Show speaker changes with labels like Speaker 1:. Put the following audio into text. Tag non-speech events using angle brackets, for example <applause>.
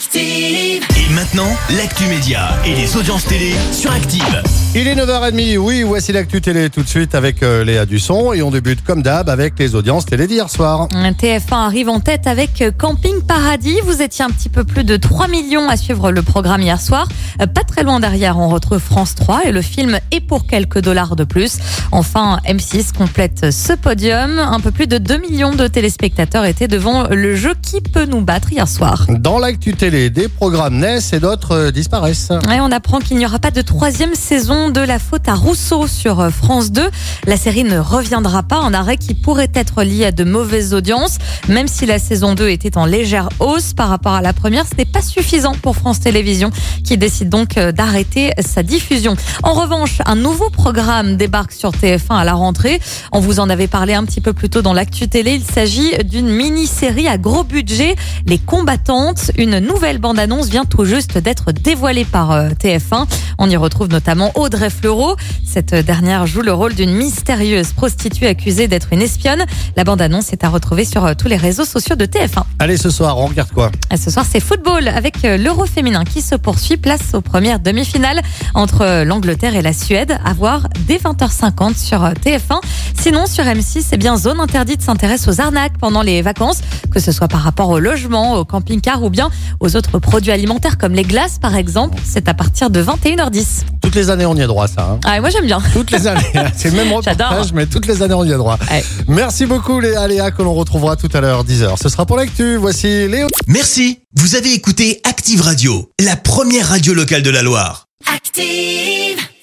Speaker 1: Active.
Speaker 2: Et maintenant, l'actu média et les audiences télé sur Active.
Speaker 3: Il est 9h30, oui, voici l'actu télé tout de suite avec euh, Léa Dusson et on débute comme d'hab avec les audiences télé d'hier soir.
Speaker 4: TF1 arrive en tête avec Camping Paradis. Vous étiez un petit peu plus de 3 millions à suivre le programme hier soir. Euh, Pas très loin derrière, on retrouve France 3 et le film est pour quelques dollars de plus. Enfin, M6 complète ce podium. Un peu plus de 2 millions de téléspectateurs étaient devant le jeu Qui peut nous battre hier soir?
Speaker 3: Dans l'actu télé, des programmes naissent et d'autres euh, disparaissent.
Speaker 4: On apprend qu'il n'y aura pas de troisième saison de La faute à Rousseau sur euh, France 2. La série ne reviendra pas, un arrêt qui pourrait être lié à de mauvaises audiences. Même si la saison 2 était en légère hausse par rapport à la première, ce n'est pas suffisant pour France Télévisions qui décide donc euh, d'arrêter sa diffusion. En revanche, un nouveau programme débarque sur TF1 à la rentrée. On vous en avait parlé un petit peu plus tôt dans l'actu télé. Il s'agit d'une mini-série à gros budget, Les Combattantes. Une nouvelle bande-annonce vient tout juste d'être dévoilée par euh, TF1. On y retrouve notamment Audrey Fleurot. Cette dernière joue le rôle d'une mystérieuse prostituée accusée d'être une espionne. La bande-annonce est à retrouver sur euh, tous les réseaux sociaux de TF1.
Speaker 3: Allez, ce soir, on regarde quoi?
Speaker 4: Et Ce soir, c'est football avec euh, l'Euro féminin qui se poursuit. Place aux premières demi-finales entre euh, l'Angleterre et la Suède. À voir dès 20h50 sur euh, TF1. Sinon, sur M6, c'est bien zone interdite s'intéresse aux arnaques pendant les vacances, que ce soit par rapport au logement, au camping-car ou bien aux autres produits alimentaires comme les glaces, par exemple. C'est à partir de 21h10.
Speaker 3: Toutes les années, on y a droit, ça. hein.
Speaker 4: Ah, et moi, j'aime bien.
Speaker 3: Toutes les années. C'est le même <laughs>
Speaker 4: J'adore.
Speaker 3: reportage, mais toutes les années, on y a droit.
Speaker 4: Ouais.
Speaker 3: Merci beaucoup, Léa, Léa, que l'on retrouvera tout à l'heure, 10h. Ce sera pour l'actu. Voici Léo.
Speaker 2: Merci, vous avez écouté Active Radio, la première radio locale de la Loire.
Speaker 1: Active.